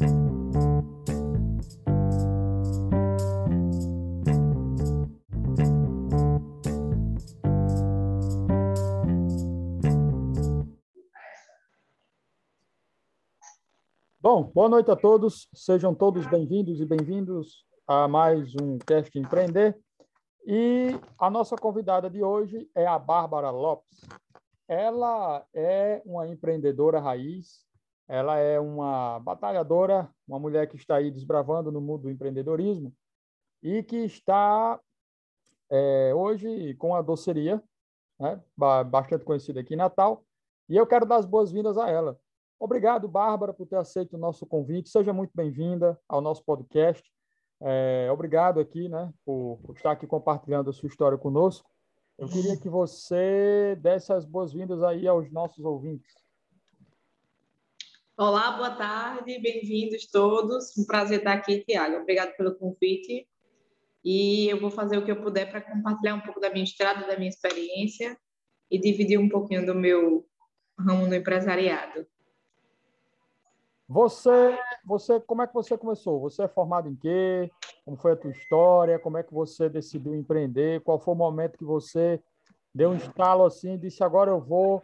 Bom, boa noite a todos. Sejam todos bem-vindos e bem-vindos a mais um Cast Empreender. E a nossa convidada de hoje é a Bárbara Lopes. Ela é uma empreendedora raiz, ela é uma batalhadora, uma mulher que está aí desbravando no mundo do empreendedorismo e que está é, hoje com a doceria, né, bastante conhecida aqui em Natal. E eu quero dar as boas-vindas a ela. Obrigado, Bárbara, por ter aceito o nosso convite. Seja muito bem-vinda ao nosso podcast. É, obrigado aqui, né, por, por, estar aqui compartilhando a sua história conosco. Eu queria que você desse as boas-vindas aí aos nossos ouvintes. Olá, boa tarde, bem-vindos todos. Um prazer estar aqui, Tiago. Obrigado pelo convite. E eu vou fazer o que eu puder para compartilhar um pouco da minha estrada, da minha experiência e dividir um pouquinho do meu ramo no empresariado. Você, você, como é que você começou? Você é formado em quê? Como foi a tua história? Como é que você decidiu empreender? Qual foi o momento que você deu um estalo assim disse agora eu vou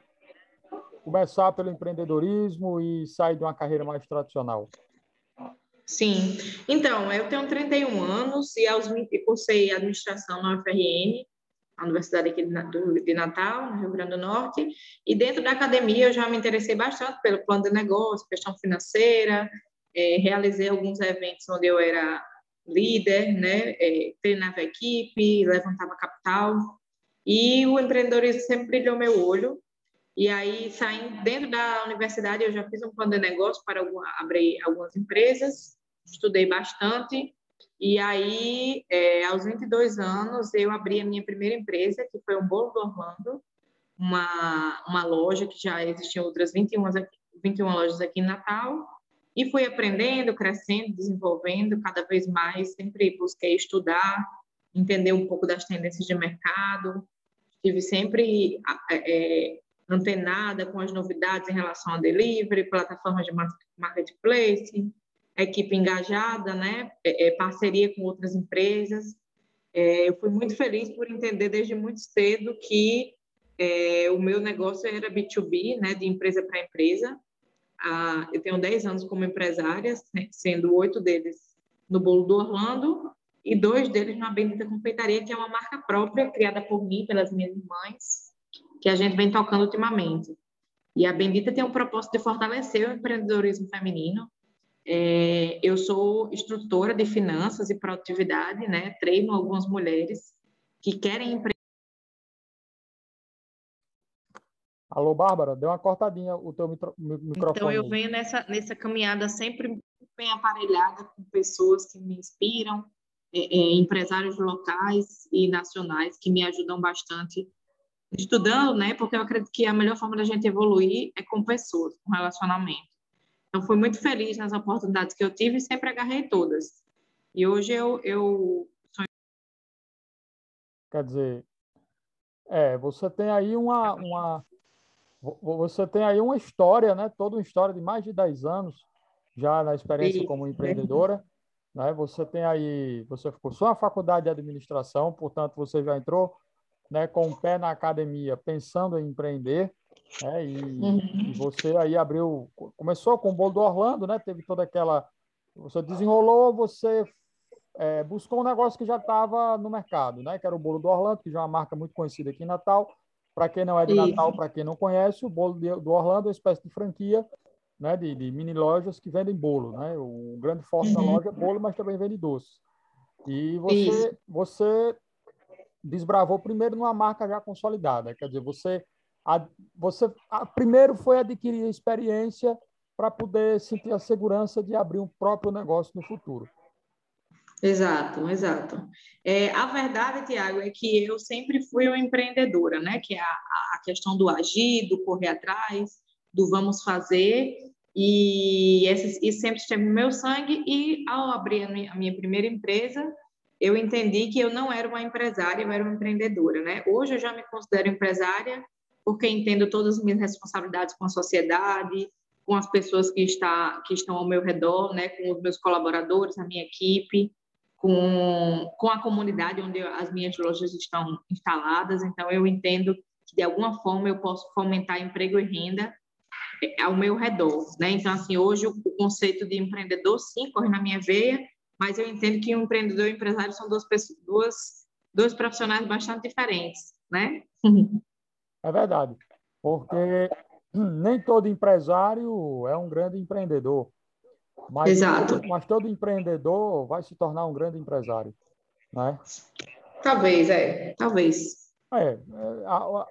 começar pelo empreendedorismo e sair de uma carreira mais tradicional? Sim. Então, eu tenho 31 anos e aos 20 cursei administração na UFRN a Universidade aqui de Natal, no Rio Grande do Norte, e dentro da academia eu já me interessei bastante pelo plano de negócio, questão financeira, é, realizei alguns eventos onde eu era líder, né, é, treinava equipe, levantava capital, e o empreendedorismo sempre brilhou meu olho, e aí, saindo dentro da universidade, eu já fiz um plano de negócio para alguma, abrir algumas empresas, estudei bastante, e aí, é, aos 22 anos, eu abri a minha primeira empresa, que foi o Bolo do Orlando, uma, uma loja que já existiam outras 21, aqui, 21 lojas aqui em Natal. E fui aprendendo, crescendo, desenvolvendo cada vez mais. Sempre busquei estudar, entender um pouco das tendências de mercado. Estive sempre é, antenada com as novidades em relação a delivery, plataformas de marketplace, equipe engajada, né? É, é, parceria com outras empresas. É, eu fui muito feliz por entender desde muito cedo que é, o meu negócio era B2B, né? De empresa para empresa. Ah, eu tenho 10 anos como empresária, sendo oito deles no Bolo do Orlando e dois deles na Bendita Confeitaria, que é uma marca própria, criada por mim, pelas minhas irmãs, que a gente vem tocando ultimamente. E a Bendita tem o propósito de fortalecer o empreendedorismo feminino, é, eu sou instrutora de finanças e produtividade, né? Treino algumas mulheres que querem empreender. Alô, Bárbara, deu uma cortadinha o teu microfone. Então, eu venho nessa, nessa caminhada sempre bem aparelhada com pessoas que me inspiram, é, é, empresários locais e nacionais que me ajudam bastante estudando, né? Porque eu acredito que a melhor forma da gente evoluir é com pessoas, com relacionamento. Então, fui muito feliz nas oportunidades que eu tive e sempre agarrei todas. E hoje eu, eu sou... Quer dizer, é, você tem aí uma, uma, você tem aí uma história, né? Toda uma história de mais de 10 anos já na experiência como empreendedora. Né? Você tem aí, você cursou a faculdade de administração, portanto, você já entrou né, com o pé na academia pensando em empreender. É, e, uhum. e, você aí abriu, começou com o bolo do Orlando, né? Teve toda aquela, você desenrolou, você é, buscou um negócio que já estava no mercado, né? Que era o bolo do Orlando, que já é uma marca muito conhecida aqui em Natal. Para quem não é de Isso. Natal, para quem não conhece, o bolo de, do Orlando é uma espécie de franquia, né? De, de, mini lojas que vendem bolo, né? O grande forte uhum. da loja é bolo, mas também vende doce. E você, você desbravou primeiro numa marca já consolidada, quer dizer, você a, você a, primeiro foi adquirir experiência para poder sentir a segurança de abrir um próprio negócio no futuro. Exato, exato. É, a verdade, Tiago, é que eu sempre fui uma empreendedora, né? Que é a, a questão do agir, do correr atrás, do vamos fazer, e esse, isso sempre esteve no meu sangue. E ao abrir a minha, a minha primeira empresa, eu entendi que eu não era uma empresária, eu era uma empreendedora, né? Hoje eu já me considero empresária porque entendo todas as minhas responsabilidades com a sociedade, com as pessoas que, está, que estão ao meu redor, né, com os meus colaboradores, a minha equipe, com, com a comunidade onde as minhas lojas estão instaladas. Então, eu entendo que, de alguma forma, eu posso fomentar emprego e renda é, ao meu redor. Né? Então, assim, hoje o conceito de empreendedor, sim, corre na minha veia, mas eu entendo que um empreendedor e um empresário são duas, pessoas, duas, dois profissionais bastante diferentes, né? É verdade, porque nem todo empresário é um grande empreendedor. Mas, Exato. Mas todo empreendedor vai se tornar um grande empresário, né? Talvez, é. Talvez. É, é a, a,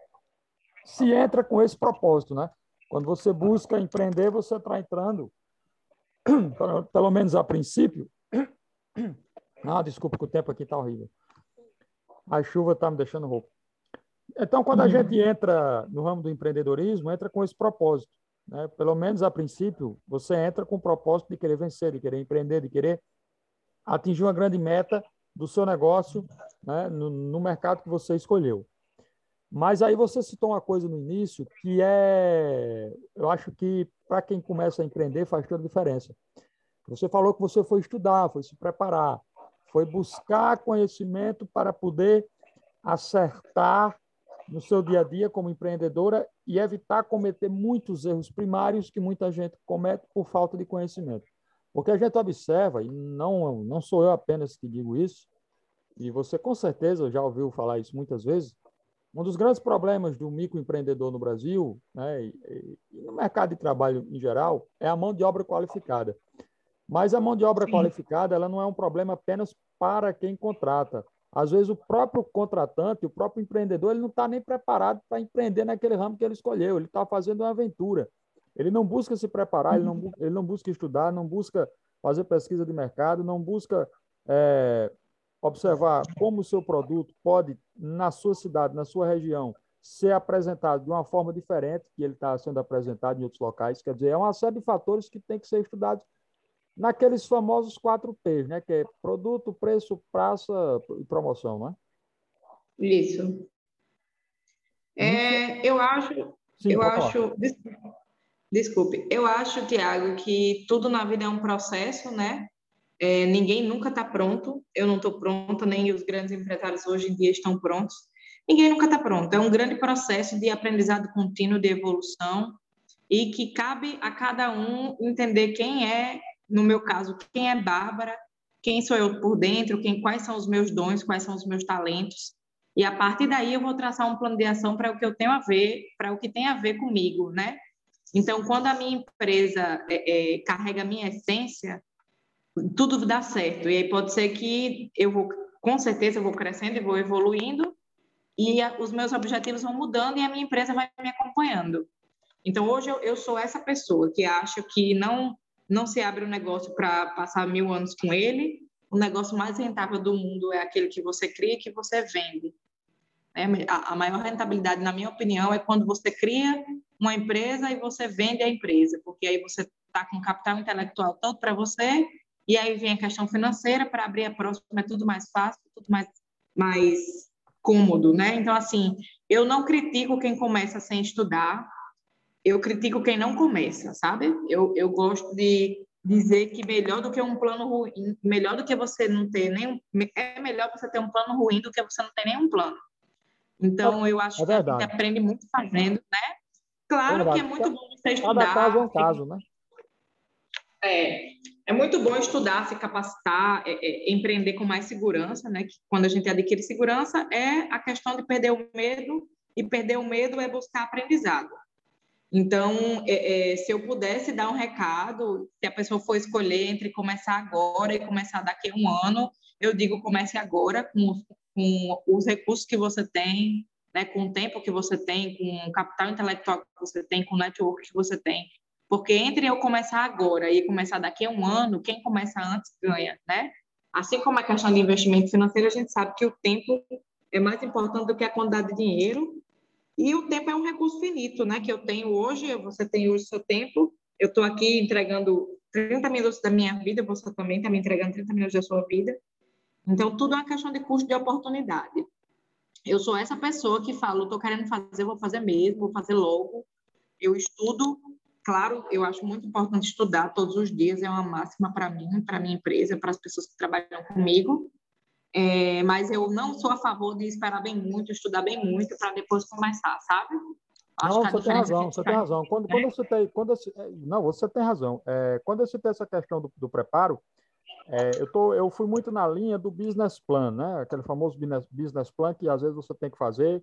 se entra com esse propósito, né? Quando você busca empreender, você está entrando, pelo menos a princípio. Ah, desculpa que o tempo aqui está horrível. A chuva está me deixando rouco. Então, quando a gente entra no ramo do empreendedorismo, entra com esse propósito. Né? Pelo menos a princípio, você entra com o propósito de querer vencer, de querer empreender, de querer atingir uma grande meta do seu negócio né? no, no mercado que você escolheu. Mas aí você citou uma coisa no início que é, eu acho que para quem começa a empreender faz toda a diferença. Você falou que você foi estudar, foi se preparar, foi buscar conhecimento para poder acertar no seu dia a dia como empreendedora e evitar cometer muitos erros primários que muita gente comete por falta de conhecimento. Porque a gente observa, e não, não sou eu apenas que digo isso, e você com certeza já ouviu falar isso muitas vezes, um dos grandes problemas do microempreendedor no Brasil, né, e, e no mercado de trabalho em geral, é a mão de obra qualificada. Mas a mão de obra Sim. qualificada ela não é um problema apenas para quem contrata. Às vezes o próprio contratante, o próprio empreendedor, ele não está nem preparado para empreender naquele ramo que ele escolheu. Ele está fazendo uma aventura. Ele não busca se preparar, ele não, ele não busca estudar, não busca fazer pesquisa de mercado, não busca é, observar como o seu produto pode, na sua cidade, na sua região, ser apresentado de uma forma diferente que ele está sendo apresentado em outros locais. Quer dizer, é uma série de fatores que tem que ser estudados naqueles famosos quatro P's, né? Que é produto, preço, praça e promoção, né? Isso. É, eu acho, Sim, eu acho, desculpe, eu acho, Tiago, que tudo na vida é um processo, né? É, ninguém nunca está pronto. Eu não estou pronta, nem os grandes empresários hoje em dia estão prontos. Ninguém nunca está pronto. É um grande processo de aprendizado contínuo, de evolução, e que cabe a cada um entender quem é no meu caso, quem é Bárbara, quem sou eu por dentro, quem, quais são os meus dons, quais são os meus talentos. E a partir daí eu vou traçar um plano de ação para o que eu tenho a ver, para o que tem a ver comigo, né? Então, quando a minha empresa é, é, carrega a minha essência, tudo dá certo. E aí pode ser que eu vou, com certeza, eu vou crescendo e vou evoluindo, e a, os meus objetivos vão mudando e a minha empresa vai me acompanhando. Então, hoje eu, eu sou essa pessoa que acha que não não se abre um negócio para passar mil anos com ele. O negócio mais rentável do mundo é aquele que você cria e que você vende. É, a maior rentabilidade, na minha opinião, é quando você cria uma empresa e você vende a empresa, porque aí você está com capital intelectual todo para você, e aí vem a questão financeira para abrir a próxima, é tudo mais fácil, tudo mais, mais cômodo, né? Então, assim, eu não critico quem começa sem estudar, eu critico quem não começa, sabe? Eu, eu gosto de dizer que melhor do que um plano ruim, melhor do que você não ter nenhum, é melhor você ter um plano ruim do que você não ter nenhum plano. Então, eu acho é que a gente aprende muito fazendo, né? Claro é que é muito bom você estudar. Cada caso é um caso, né? É, é muito bom estudar, se capacitar, é, é, empreender com mais segurança, né? Que quando a gente adquire segurança, é a questão de perder o medo, e perder o medo é buscar aprendizado. Então, é, é, se eu pudesse dar um recado, se a pessoa for escolher entre começar agora e começar daqui a um ano, eu digo comece agora com, com os recursos que você tem, né, com o tempo que você tem, com o capital intelectual que você tem, com o network que você tem. Porque entre eu começar agora e começar daqui a um ano, quem começa antes ganha, né? Assim como a questão de investimento financeiro, a gente sabe que o tempo é mais importante do que a quantidade de dinheiro e o tempo é um recurso finito, né? Que eu tenho hoje, você tem hoje o seu tempo. Eu estou aqui entregando 30 minutos da minha vida, você também está me entregando 30 minutos da sua vida. Então, tudo é uma questão de custo de oportunidade. Eu sou essa pessoa que falo, estou querendo fazer, vou fazer mesmo, vou fazer logo. Eu estudo claro, eu acho muito importante estudar todos os dias, é uma máxima para mim, para minha empresa, para as pessoas que trabalham comigo. É, mas eu não sou a favor de esperar bem muito, estudar bem muito para depois começar, sabe? Acho não, você tem razão, você tem razão. Quando, quando você tem, quando você, é, não, você tem razão. É, quando eu citei essa questão do, do preparo, é, eu, tô, eu fui muito na linha do business plan, né? Aquele famoso business plan que às vezes você tem que fazer,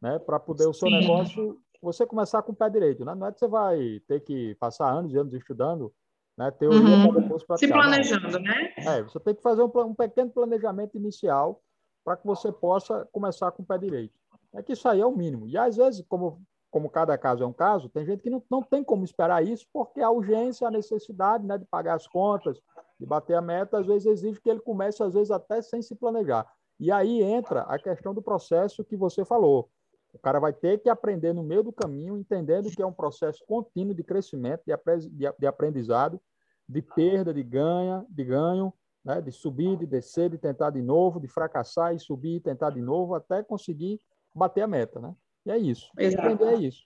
né? Para poder o seu Sim. negócio, você começar com o pé direito, né? Não é que você vai ter que passar anos e anos estudando, né? Teoria uhum. para depois praticar. Se planejando, né? É, você tem que fazer um, um pequeno planejamento inicial para que você possa começar com o pé direito. É que isso aí é o mínimo. E às vezes, como como cada caso é um caso, tem gente que não, não tem como esperar isso, porque a urgência, a necessidade né, de pagar as contas, de bater a meta, às vezes exige que ele comece, às vezes, até sem se planejar. E aí entra a questão do processo que você falou. O cara vai ter que aprender no meio do caminho, entendendo que é um processo contínuo de crescimento, de aprendizado, de perda, de ganha, de ganho, né? de subir, de descer, de tentar de novo, de fracassar e subir e tentar de novo, até conseguir bater a meta, né? E é isso. Exato. Empreender é isso.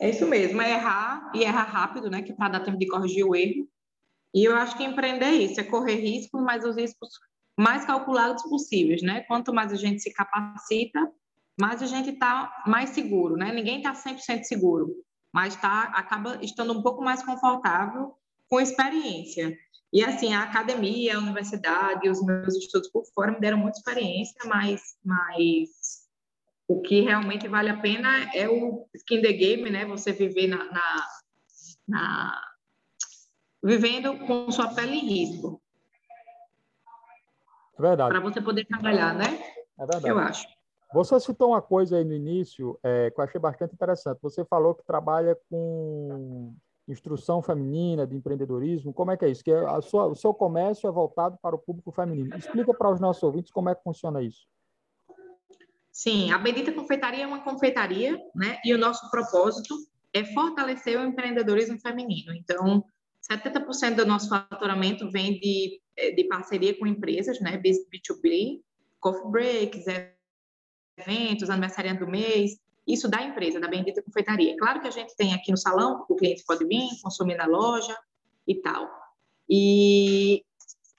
É isso mesmo, é errar e errar rápido, né? Que para dar tempo de corrigir o erro. E eu acho que empreender é isso, é correr riscos, mas os riscos mais calculados possíveis, né? Quanto mais a gente se capacita, mais a gente está mais seguro, né? Ninguém está 100% seguro, mas tá, acaba estando um pouco mais confortável com experiência. E assim, a academia, a universidade, os meus estudos por fora me deram muita experiência, mas, mas o que realmente vale a pena é o skin the game, né? Você viver na, na, na vivendo com sua pele em risco. É verdade. Para você poder trabalhar, né? É verdade. Eu acho. Você citou uma coisa aí no início é, que eu achei bastante interessante. Você falou que trabalha com instrução feminina, de empreendedorismo. Como é que é isso? Que a sua, o seu comércio é voltado para o público feminino. Explica para os nossos ouvintes como é que funciona isso. Sim, a Bendita Confeitaria é uma confeitaria, né? E o nosso propósito é fortalecer o empreendedorismo feminino. Então, 70% do nosso faturamento vem de, eh, de parceria com empresas, né? B2B, coffee breaks, eventos, aniversário do mês, isso da empresa, da Bendita Confeitaria. Claro que a gente tem aqui no salão, o cliente pode vir, consumir na loja e tal. E,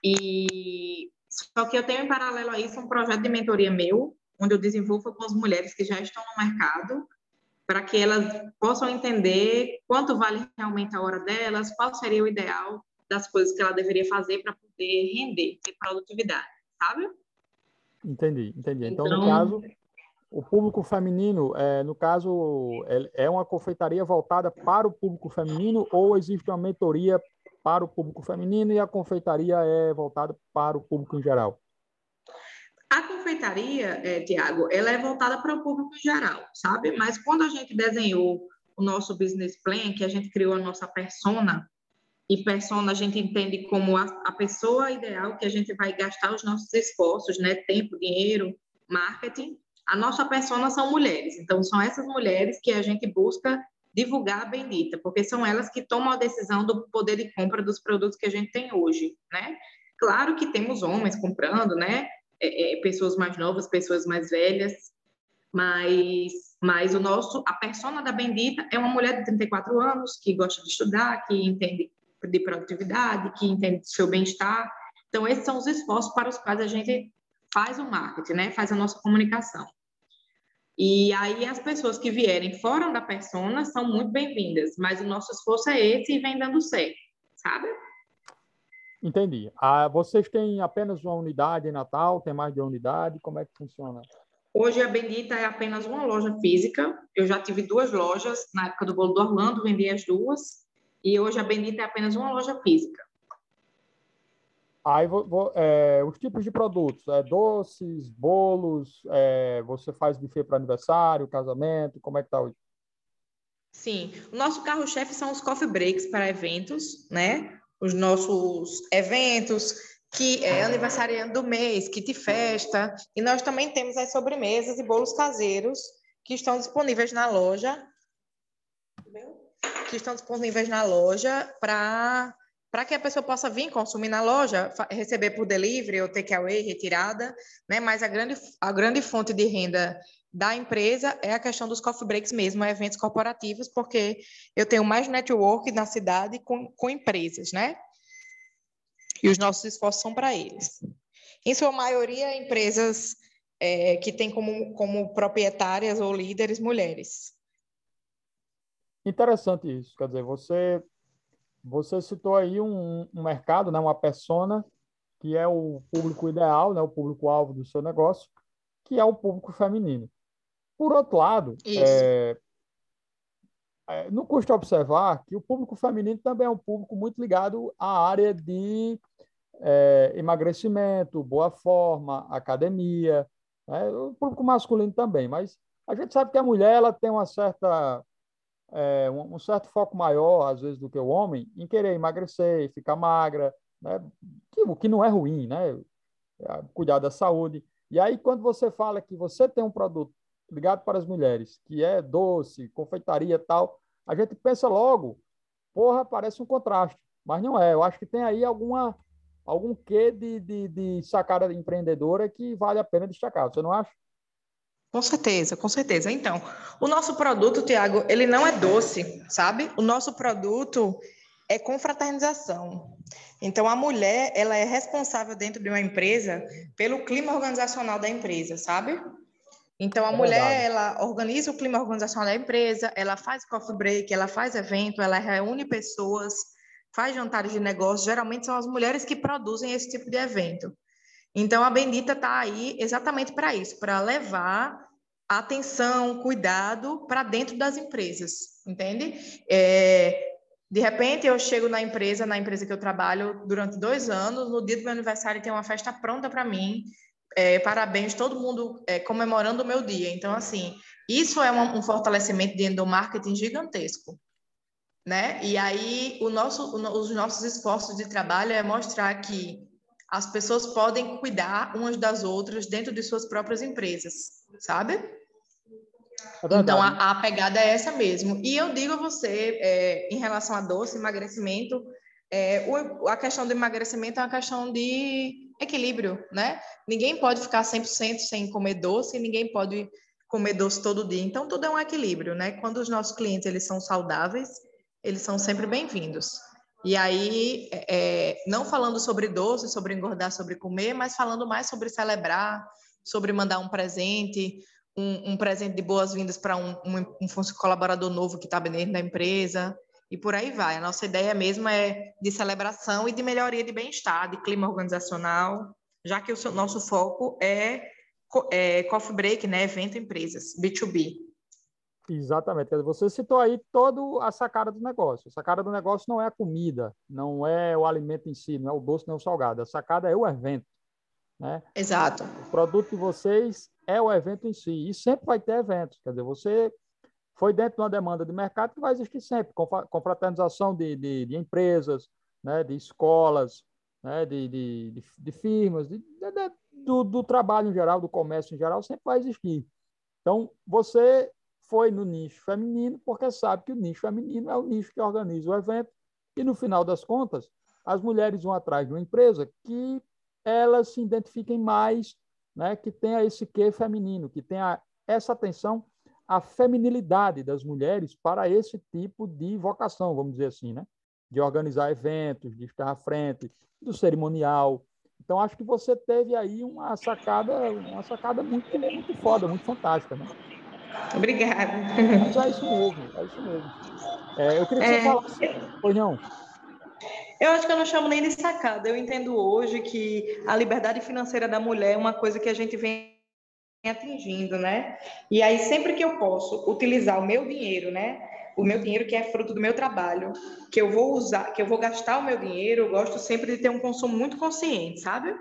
e só que eu tenho em paralelo a isso um projeto de mentoria meu, onde eu desenvolvo com as mulheres que já estão no mercado, para que elas possam entender quanto vale realmente a hora delas, qual seria o ideal das coisas que ela deveria fazer para poder render, ter produtividade, sabe? Entendi, entendi. Então, então no caso, o público feminino, é, no caso, é, é uma confeitaria voltada para o público feminino ou existe uma mentoria para o público feminino e a confeitaria é voltada para o público em geral? A confeitaria, é, Tiago, ela é voltada para o público geral, sabe? Mas quando a gente desenhou o nosso business plan, que a gente criou a nossa persona, e persona a gente entende como a, a pessoa ideal que a gente vai gastar os nossos esforços, né? Tempo, dinheiro, marketing. A nossa persona são mulheres. Então, são essas mulheres que a gente busca divulgar a Bendita, porque são elas que tomam a decisão do poder de compra dos produtos que a gente tem hoje, né? Claro que temos homens comprando, né? É, é, pessoas mais novas, pessoas mais velhas, mas, mas o nosso, a persona da Bendita é uma mulher de 34 anos que gosta de estudar, que entende de produtividade, que entende do seu bem-estar. Então, esses são os esforços para os quais a gente faz o marketing, né? Faz a nossa comunicação. E aí as pessoas que vierem fora da persona são muito bem-vindas, mas o nosso esforço é esse e vem dando certo, sabe? Entendi. Ah, vocês têm apenas uma unidade em Natal? Tem mais de uma unidade? Como é que funciona? Hoje a Bendita é apenas uma loja física. Eu já tive duas lojas. Na época do bolo do Orlando, vendi as duas. E hoje a Bendita é apenas uma loja física. Aí, vou, vou, é, os tipos de produtos, é, doces, bolos, é, você faz buffet para aniversário, casamento, como é que tá hoje? Sim, o nosso carro-chefe são os coffee breaks para eventos, né? os nossos eventos, que é aniversariando do mês, kit festa, e nós também temos as sobremesas e bolos caseiros que estão disponíveis na loja, que estão disponíveis na loja para para que a pessoa possa vir consumir na loja, receber por delivery ou takeaway, retirada, né? Mas a grande, a grande fonte de renda da empresa é a questão dos coffee breaks mesmo, é eventos corporativos, porque eu tenho mais network na cidade com, com empresas, né? E os nossos esforços são para eles. Em sua maioria, empresas é, que têm como, como proprietárias ou líderes mulheres. Interessante isso. Quer dizer, você, você citou aí um, um mercado, né, uma persona, que é o público ideal, né, o público-alvo do seu negócio, que é o público feminino. Por outro lado, é, é, não custa observar que o público feminino também é um público muito ligado à área de é, emagrecimento, boa forma, academia, né? o público masculino também, mas a gente sabe que a mulher ela tem uma certa, é, um, certo foco maior, às vezes, do que o homem, em querer emagrecer, ficar magra, né? que, o que não é ruim, né? É, cuidar da saúde. E aí, quando você fala que você tem um produto ligado para as mulheres, que é doce, confeitaria tal, a gente pensa logo, porra, parece um contraste, mas não é. Eu acho que tem aí alguma algum quê de, de, de sacada empreendedora que vale a pena destacar, você não acha? Com certeza, com certeza. Então, o nosso produto, Tiago, ele não é doce, sabe? O nosso produto é confraternização. Então, a mulher, ela é responsável dentro de uma empresa pelo clima organizacional da empresa, sabe? Então, a é mulher, verdade. ela organiza o clima organizacional da empresa, ela faz coffee break, ela faz evento, ela reúne pessoas, faz jantares de negócio. Geralmente são as mulheres que produzem esse tipo de evento. Então, a Bendita está aí exatamente para isso, para levar atenção, cuidado para dentro das empresas, entende? É, de repente, eu chego na empresa, na empresa que eu trabalho durante dois anos, no dia do meu aniversário tem uma festa pronta para mim, é, parabéns, todo mundo é, comemorando o meu dia. Então, assim, isso é um, um fortalecimento de endomarketing gigantesco. Né? E aí, o nosso, os nossos esforços de trabalho é mostrar que as pessoas podem cuidar umas das outras dentro de suas próprias empresas, sabe? É então, a, a, pegada é essa mesmo. E eu digo a você, é, em relação a doce, emagrecimento, é, o, a questão do emagrecimento é uma questão de equilíbrio, né? Ninguém pode ficar 100% sem comer doce, ninguém pode comer doce todo dia. Então, tudo é um equilíbrio, né? Quando os nossos clientes eles são saudáveis, eles são sempre bem-vindos. E aí, é, não falando sobre doce, sobre engordar, sobre comer, mas falando mais sobre celebrar, sobre mandar um presente, um, um presente de boas-vindas para um, um, um, colaborador novo que está dentro da empresa, e por aí vai. A nossa ideia mesmo é de celebração e de melhoria de bem-estar, de clima organizacional, já que o seu, nosso foco é, é coffee break, né, evento empresas, B2B. Exatamente. Você citou aí toda a sacada do negócio. A sacada do negócio não é a comida, não é o alimento em si, não é o doce, nem o salgado. A sacada é o evento. Né? Exato. O produto de vocês é o evento em si. E sempre vai ter eventos. Quer dizer, você foi dentro de uma demanda de mercado que vai existir sempre, com confraternização de, de, de empresas, né, de escolas, né, de, de, de firmas, de, do, do trabalho em geral, do comércio em geral, sempre vai existir. Então, você foi no nicho feminino porque sabe que o nicho feminino é o nicho que organiza o evento e, no final das contas, as mulheres vão atrás de uma empresa que elas se identifiquem mais, né, que tenha esse quê feminino, que tenha essa atenção a feminilidade das mulheres para esse tipo de vocação, vamos dizer assim, né? De organizar eventos, de estar à frente, do cerimonial. Então, acho que você teve aí uma sacada, uma sacada muito, muito foda, muito fantástica, né? Obrigada. Mas é isso mesmo, é isso mesmo. É, eu queria que é... você falasse. Pois não. Eu acho que eu não chamo nem de sacada. Eu entendo hoje que a liberdade financeira da mulher é uma coisa que a gente vem atingindo, né? E aí sempre que eu posso utilizar o meu dinheiro, né? O meu dinheiro que é fruto do meu trabalho, que eu vou usar, que eu vou gastar o meu dinheiro, eu gosto sempre de ter um consumo muito consciente, sabe?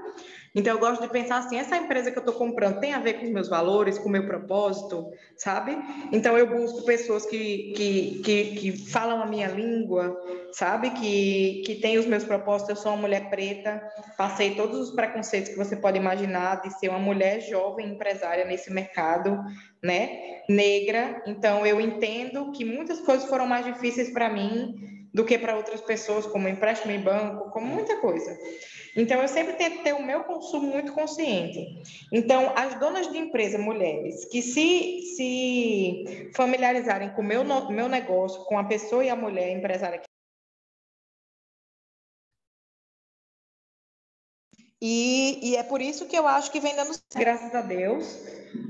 Então, eu gosto de pensar assim: essa empresa que eu estou comprando tem a ver com os meus valores, com o meu propósito, sabe? Então, eu busco pessoas que, que, que, que falam a minha língua, sabe? Que, que têm os meus propósitos. Eu sou uma mulher preta, passei todos os preconceitos que você pode imaginar de ser uma mulher jovem empresária nesse mercado, né? Negra. Então, eu entendo que muitas coisas foram mais difíceis para mim do que para outras pessoas, como empréstimo em banco, como muita coisa. Então, eu sempre tento ter o meu consumo muito consciente. Então, as donas de empresa, mulheres, que se, se familiarizarem com o meu, meu negócio, com a pessoa e a mulher empresária E, e, é por isso que eu acho que vem dando graças a Deus.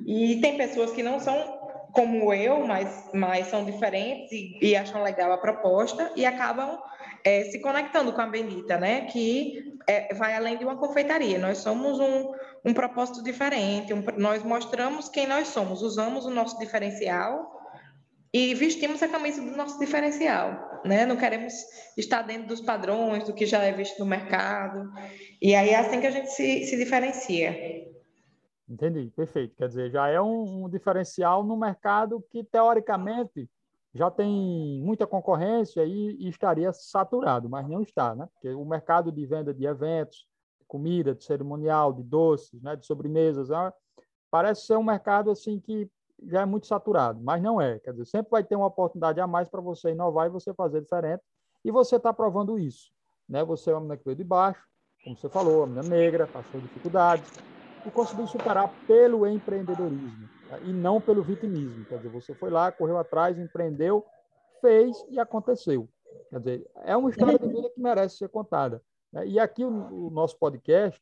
E tem pessoas que não são como eu, mas, mas são diferentes e, e acham legal a proposta e acabam é, se conectando com a Bendita, né? Que é, vai além de uma confeitaria. Nós somos um, um propósito diferente, um, nós mostramos quem nós somos, usamos o nosso diferencial e vestimos a camisa do nosso diferencial, né? Não queremos estar dentro dos padrões do que já é visto no mercado. E aí é assim que a gente se, se diferencia. Entendi, perfeito. Quer dizer, já é um, um diferencial no mercado que teoricamente já tem muita concorrência e, e, estaria saturado, mas não está, né? Porque o mercado de venda de eventos, de comida, de cerimonial, de doces, né, de sobremesas, é, parece ser um mercado assim que já é muito saturado, mas não é. Quer dizer, sempre vai ter uma oportunidade a mais para você inovar e você fazer diferente. E você está provando isso. Né? Você é uma menina que veio de baixo, como você falou, uma menina negra, passou dificuldades e conseguiu superar pelo empreendedorismo tá? e não pelo vitimismo. Quer dizer, você foi lá, correu atrás, empreendeu, fez e aconteceu. Quer dizer, é uma história de vida que merece ser contada. Né? E aqui o, o nosso podcast,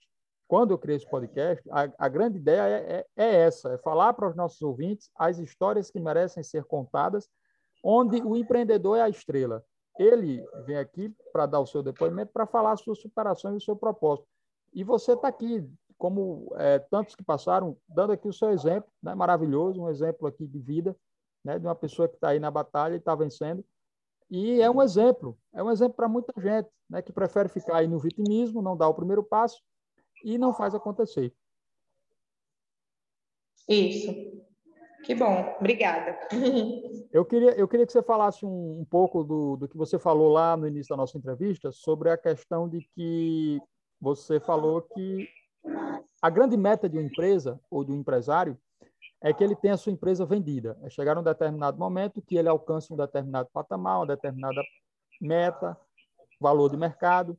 quando eu criei esse podcast, a, a grande ideia é, é, é, essa: é falar para os nossos ouvintes as histórias que merecem ser contadas, onde o empreendedor é a estrela. Ele vem aqui para dar o seu depoimento, para falar as suas superações e o seu propósito. E você está aqui, como é, tantos que passaram, dando aqui o seu exemplo, né, maravilhoso, um exemplo aqui de vida, né, de uma pessoa que está aí na batalha e está vencendo. E é um exemplo, é um exemplo para muita gente, né, que prefere ficar aí no vitimismo, não dar o primeiro passo, e não faz acontecer. Isso. Que bom, obrigada. Eu queria, eu queria que você falasse um, um pouco do, do que você falou lá no início da nossa entrevista sobre a questão de que você falou que a grande meta de uma empresa ou de um empresário é que ele tenha a sua empresa vendida. É chegar a um determinado momento que ele alcance um determinado patamar, uma determinada meta, valor de mercado,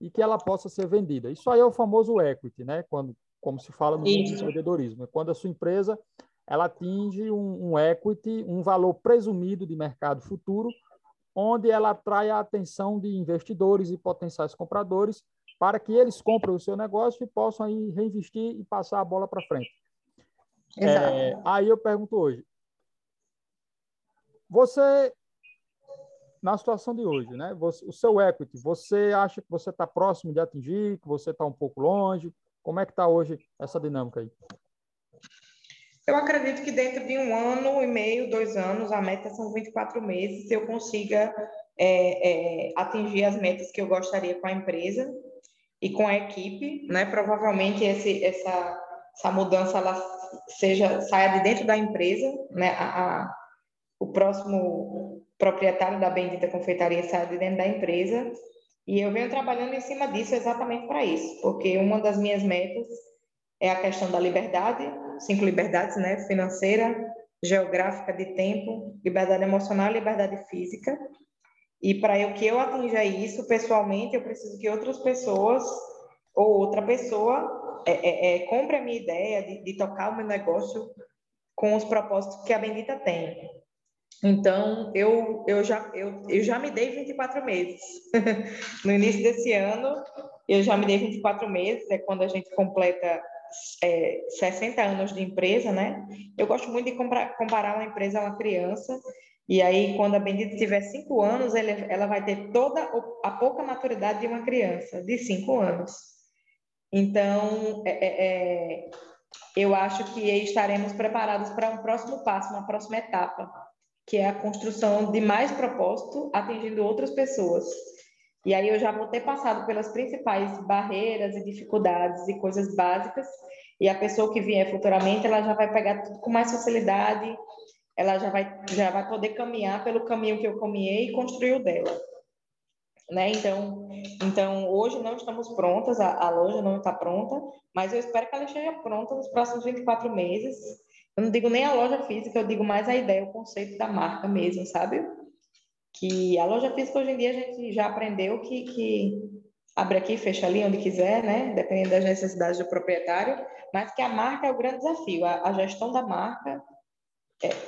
e que ela possa ser vendida. Isso aí é o famoso equity, né? Quando, como se fala no empreendedorismo, é quando a sua empresa ela atinge um, um equity, um valor presumido de mercado futuro, onde ela atrai a atenção de investidores e potenciais compradores para que eles comprem o seu negócio e possam aí reinvestir e passar a bola para frente. É, aí eu pergunto hoje, você na situação de hoje, né? Você, o seu equity, você acha que você está próximo de atingir, que você está um pouco longe? Como é que está hoje essa dinâmica aí? Eu acredito que dentro de um ano e meio, dois anos, a meta são 24 meses, eu consiga é, é, atingir as metas que eu gostaria com a empresa e com a equipe, né? Provavelmente esse, essa, essa mudança ela seja saia de dentro da empresa, né? A, a, o próximo proprietário da Bendita Confeitaria sai de dentro da empresa. E eu venho trabalhando em cima disso exatamente para isso, porque uma das minhas metas é a questão da liberdade, cinco liberdades, né? Financeira, geográfica de tempo, liberdade emocional liberdade física. E para eu que eu atinja isso pessoalmente, eu preciso que outras pessoas ou outra pessoa é, é, é, compre a minha ideia de, de tocar o meu negócio com os propósitos que a Bendita tem. Então, eu, eu, já, eu, eu já me dei 24 meses. no início desse ano, eu já me dei 24 meses, é quando a gente completa é, 60 anos de empresa, né? Eu gosto muito de comparar uma empresa a uma criança, e aí, quando a Bendita tiver 5 anos, ela, vai ter toda a pouca maturidade de uma criança, de 5 anos. Então, é, é, é, eu acho que estaremos preparados para um próximo passo, uma próxima etapa que é a construção de mais propósito atingindo outras pessoas. E aí eu já vou ter passado pelas principais barreiras e dificuldades e coisas básicas, e a pessoa que vier futuramente, ela já vai pegar tudo com mais facilidade, ela já vai, já vai poder caminhar pelo caminho que eu caminhei e construir o dela. Né? Então, então, hoje não estamos prontas, a, a loja não está pronta, mas eu espero que ela esteja pronta nos próximos 24 meses, eu não digo nem a loja física, eu digo mais a ideia, o conceito da marca mesmo, sabe? Que a loja física hoje em dia a gente já aprendeu que, que abre aqui, fecha ali, onde quiser, né? Dependendo das necessidades do proprietário, mas que a marca é o grande desafio. A, a gestão da marca,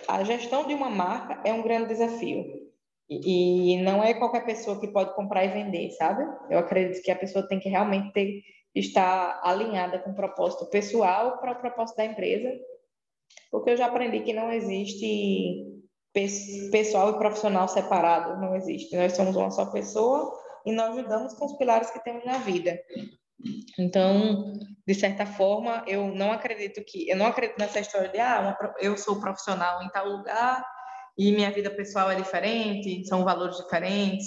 a gestão de uma marca é um grande desafio. E, e, não é qualquer pessoa que pode comprar e vender, sabe? Eu acredito que a pessoa tem que realmente ter, estar alinhada com o propósito pessoal para o propósito da empresa, porque eu já aprendi que não existe pessoal e profissional separado, não existe. Nós somos uma só pessoa e nós ajudamos com os pilares que temos na vida. Então, de certa forma, eu não acredito que eu não acredito nessa história de ah, uma, eu sou profissional em tal lugar e minha vida pessoal é diferente, são valores diferentes.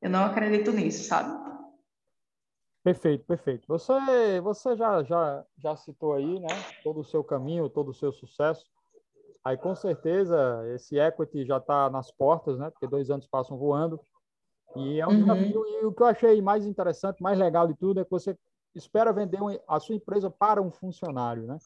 Eu não acredito nisso, sabe? Perfeito, perfeito. Você, você já, já, já citou aí, né, todo o seu caminho, todo o seu sucesso. Aí, com certeza, esse equity já está nas portas, né? Porque dois anos passam voando. E é um uhum. desafio. E o que eu achei mais interessante, mais legal de tudo, é que você espera vender a sua empresa para um funcionário, né?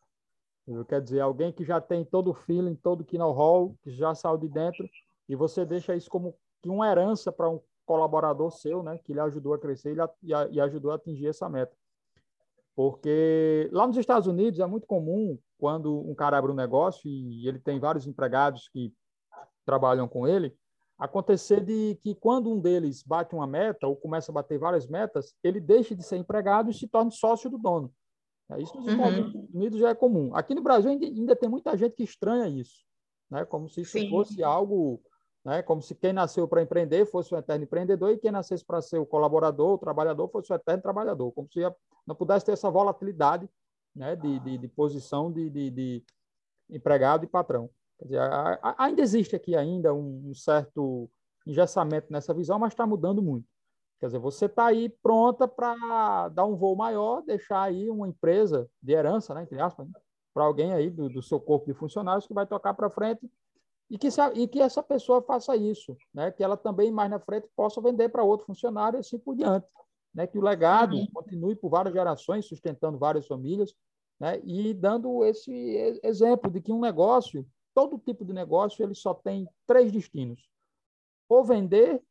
Quer dizer, alguém que já tem todo o feeling, todo o know-how, que já saiu de dentro, e você deixa isso como uma herança para um colaborador seu, né? Que lhe ajudou a crescer e, ajudou a atingir essa meta. Porque lá nos Estados Unidos é muito comum, quando um cara abre um negócio e ele tem vários empregados que trabalham com ele, acontecer de que quando um deles bate uma meta ou começa a bater várias metas, ele deixa de ser empregado e se torna sócio do dono. É, isso nos Estados uhum. Unidos já é comum. Aqui no Brasil ainda, tem muita gente que estranha isso, né? Como se isso Sim. fosse algo, né? Como se quem nasceu para empreender fosse um eterno empreendedor e quem nascesse para ser o colaborador, o trabalhador, fosse o eterno trabalhador. Como se não pudesse ter essa volatilidade, né? De, de, de posição de, de, de empregado e patrão. Dizer, ainda existe aqui ainda um, certo engessamento nessa visão, mas está mudando muito. Quer dizer, você está aí pronta para dar um voo maior, deixar aí uma empresa de herança, né, entre aspas, para alguém aí do, do, seu corpo de funcionários que vai tocar para frente e que, e que essa pessoa faça isso, né, que ela também mais na frente possa vender para outro funcionário e assim por diante. Né, que o legado uhum. continue por várias gerações, sustentando várias famílias, né, e dando esse exemplo de que um negócio todo tipo de negócio ele só tem três destinos: ou vender,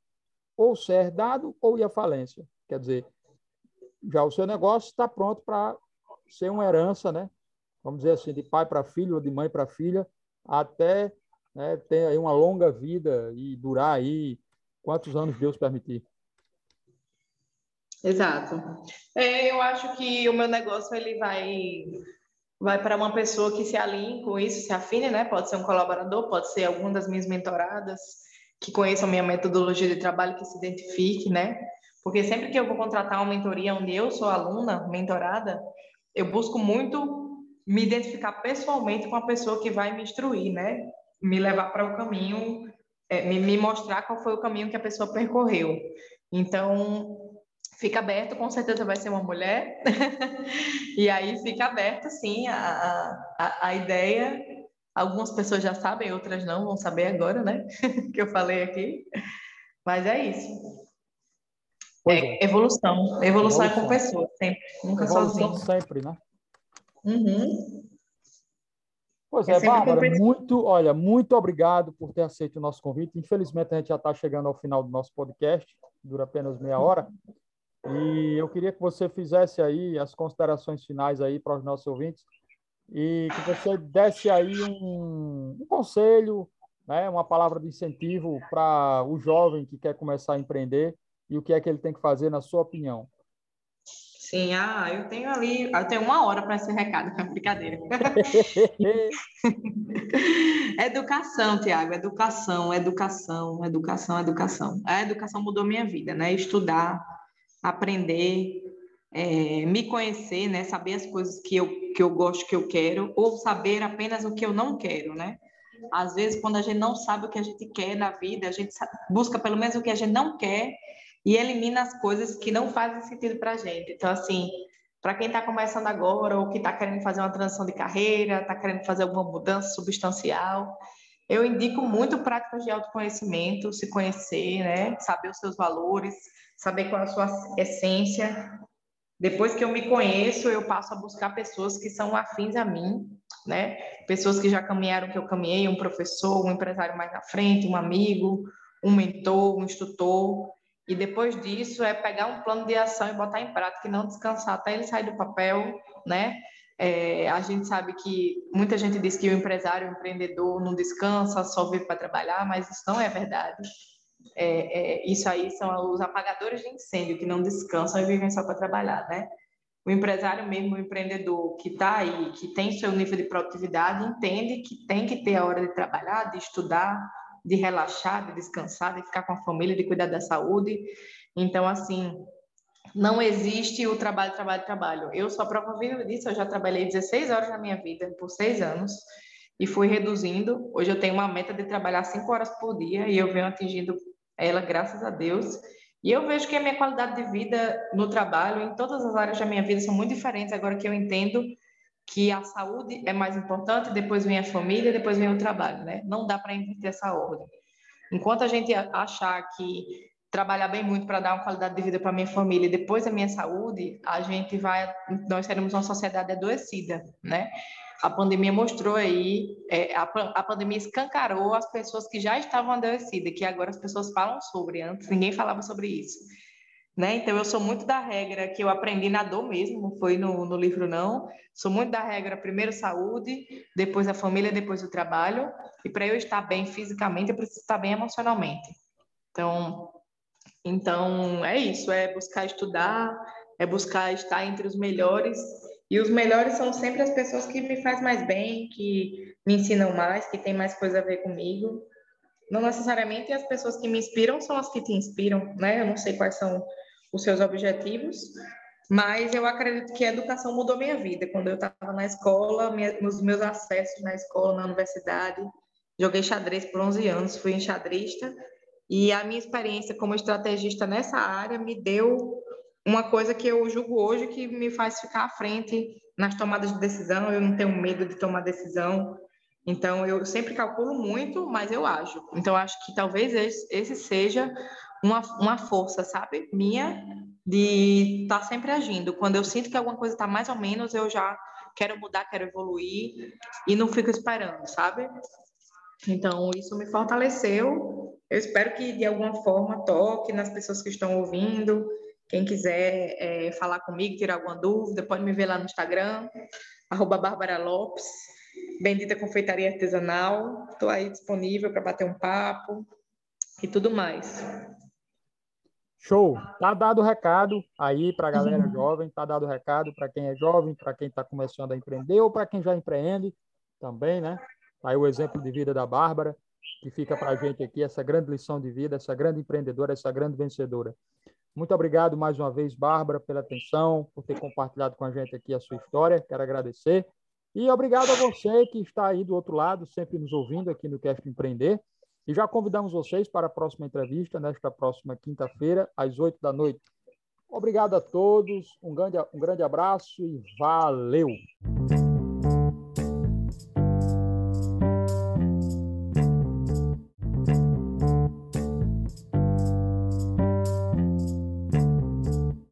ou ser herdado, ou ir à falência. Quer dizer, já o seu negócio está pronto para ser uma herança, né? Vamos dizer assim, de pai para filho ou de mãe para filha, até né, ter aí uma longa vida e durar aí quantos anos Deus permitir. Exato. É, eu acho que o meu negócio ele vai vai para uma pessoa que se alinhe com isso, se afine, né? Pode ser um colaborador, pode ser alguma das minhas mentoradas que conheçam minha metodologia de trabalho, que se identifique, né? Porque sempre que eu vou contratar uma mentoria onde eu sou aluna, mentorada, eu busco muito me identificar pessoalmente com a pessoa que vai me instruir, né? Me levar para o caminho, é, me, me mostrar qual foi o caminho que a pessoa percorreu. Então, fica aberto, com certeza vai ser uma mulher, e aí fica aberto, sim, a, a, a ideia. Algumas pessoas já sabem, outras não, vão saber agora, né? que eu falei aqui. Mas é isso. É, é, evolução. evolução. Evolução é com pessoas, sempre. Nunca evolução sozinho. sempre, né? Uhum. Pois é, é Bárbara, muito, olha, muito obrigado por ter aceito o nosso convite. Infelizmente, a gente já está chegando ao final do nosso podcast, dura apenas meia hora. E eu queria que você fizesse aí as considerações finais aí para os nossos ouvintes e que você desse aí um, um conselho, né, uma palavra de incentivo para o jovem que quer começar a empreender e o que é que ele tem que fazer na sua opinião. Sim, ah, eu tenho ali, eu tenho uma hora para esse recado, é brincadeira. educação, Tiago, educação, educação, educação, educação. A educação mudou minha vida, né? Estudar, aprender, é, me conhecer, né? Saber as coisas que eu, que eu gosto, que eu quero, ou saber apenas o que eu não quero, né? Às vezes, quando a gente não sabe o que a gente quer na vida, a gente busca pelo menos o que a gente não quer e elimina as coisas que não fazem sentido para a gente. Então, assim, para quem está começando agora ou que está querendo fazer uma transição de carreira, está querendo fazer alguma mudança substancial, eu indico muito práticas de autoconhecimento, se conhecer, né? Saber os seus valores, saber qual é a sua essência. Depois que eu me conheço, eu passo a buscar pessoas que são afins a mim, né? Pessoas que já caminharam que eu caminhei, um professor, um empresário mais na frente, um amigo, um mentor, um instrutor. E depois disso é pegar um plano de ação e botar em prática e não descansar até ele sair do papel, né? É, a gente sabe que muita gente diz que o empresário, o empreendedor não descansa, só vive para trabalhar, mas isso não é verdade. É, é, isso aí são os apagadores de incêndio que não descansam e vivem só para trabalhar, né? O empresário mesmo, o empreendedor que está aí, que tem seu nível de produtividade, entende que tem que ter a hora de trabalhar, de estudar, de relaxar, de descansar, de ficar com a família, de cuidar da saúde. Então, assim, não existe o trabalho, trabalho, trabalho. Eu sou a prova viva disso, eu já trabalhei 16 horas na minha vida, por seis anos, e fui reduzindo. Hoje eu tenho uma meta de trabalhar cinco horas por dia, e eu venho atingindo ela, graças a Deus. E eu vejo que a minha qualidade de vida no trabalho, em todas as áreas da minha vida, são muito diferentes agora que eu entendo que a saúde é mais importante, depois vem a família, depois vem o trabalho, né? Não dá para inverter essa ordem. Enquanto a gente achar que trabalhar bem muito para dar uma qualidade de vida para minha família e depois a minha saúde, a gente vai, nós seremos uma sociedade adoecida, né? A pandemia mostrou aí, é, a, a, pandemia escancarou as pessoas que já estavam adoecidas, que agora as pessoas falam sobre, antes ninguém falava sobre isso. Né? Então, eu sou muito da regra que eu aprendi na dor mesmo, não foi no, no livro, não. Sou muito da regra, primeiro saúde, depois a família, depois o trabalho. E para eu estar bem fisicamente, eu preciso estar bem emocionalmente. Então, então, é isso, é buscar estudar, é buscar estar entre os melhores e os melhores são sempre as pessoas que me fazem mais bem, que me ensinam mais, que têm mais coisa a ver comigo. Não necessariamente as pessoas que me inspiram são as que te inspiram, né? Eu não sei quais são os seus objetivos, mas eu acredito que a educação mudou minha vida. Quando eu estava na escola, nos meus acessos na escola, na universidade, joguei xadrez por 11 anos, fui enxadrista, e a minha experiência como estrategista nessa área me deu uma coisa que eu julgo hoje que me faz ficar à frente nas tomadas de decisão, eu não tenho medo de tomar decisão, então eu sempre calculo muito, mas eu ajo. Então acho que talvez esse, seja uma, uma força, sabe, minha de estar tá sempre agindo. Quando eu sinto que alguma coisa está mais ou menos, eu já quero mudar, quero evoluir e não fico esperando, sabe? Então isso me fortaleceu. Eu espero que de alguma forma toque nas pessoas que estão ouvindo quem quiser é, falar comigo, tirar alguma dúvida, pode me ver lá no Instagram, arroba Bárbara Lopes, Bendita Confeitaria Artesanal. Estou aí disponível para bater um papo e tudo mais. Show! Tá dado o recado aí para a galera uhum. jovem, tá dado o recado para quem é jovem, para quem está começando a empreender ou para quem já empreende também, né? Aí o exemplo de vida da Bárbara, que fica para a gente aqui essa grande lição de vida, essa grande empreendedora, essa grande vencedora. Muito obrigado mais uma vez, Bárbara, pela atenção, por ter compartilhado com a gente aqui a sua história. Quero agradecer. E obrigado a você que está aí do outro lado, sempre nos ouvindo aqui no Cast Empreender. E já convidamos vocês para a próxima entrevista, nesta próxima quinta-feira, às oito da noite. Obrigado a todos, um grande, um grande abraço e valeu!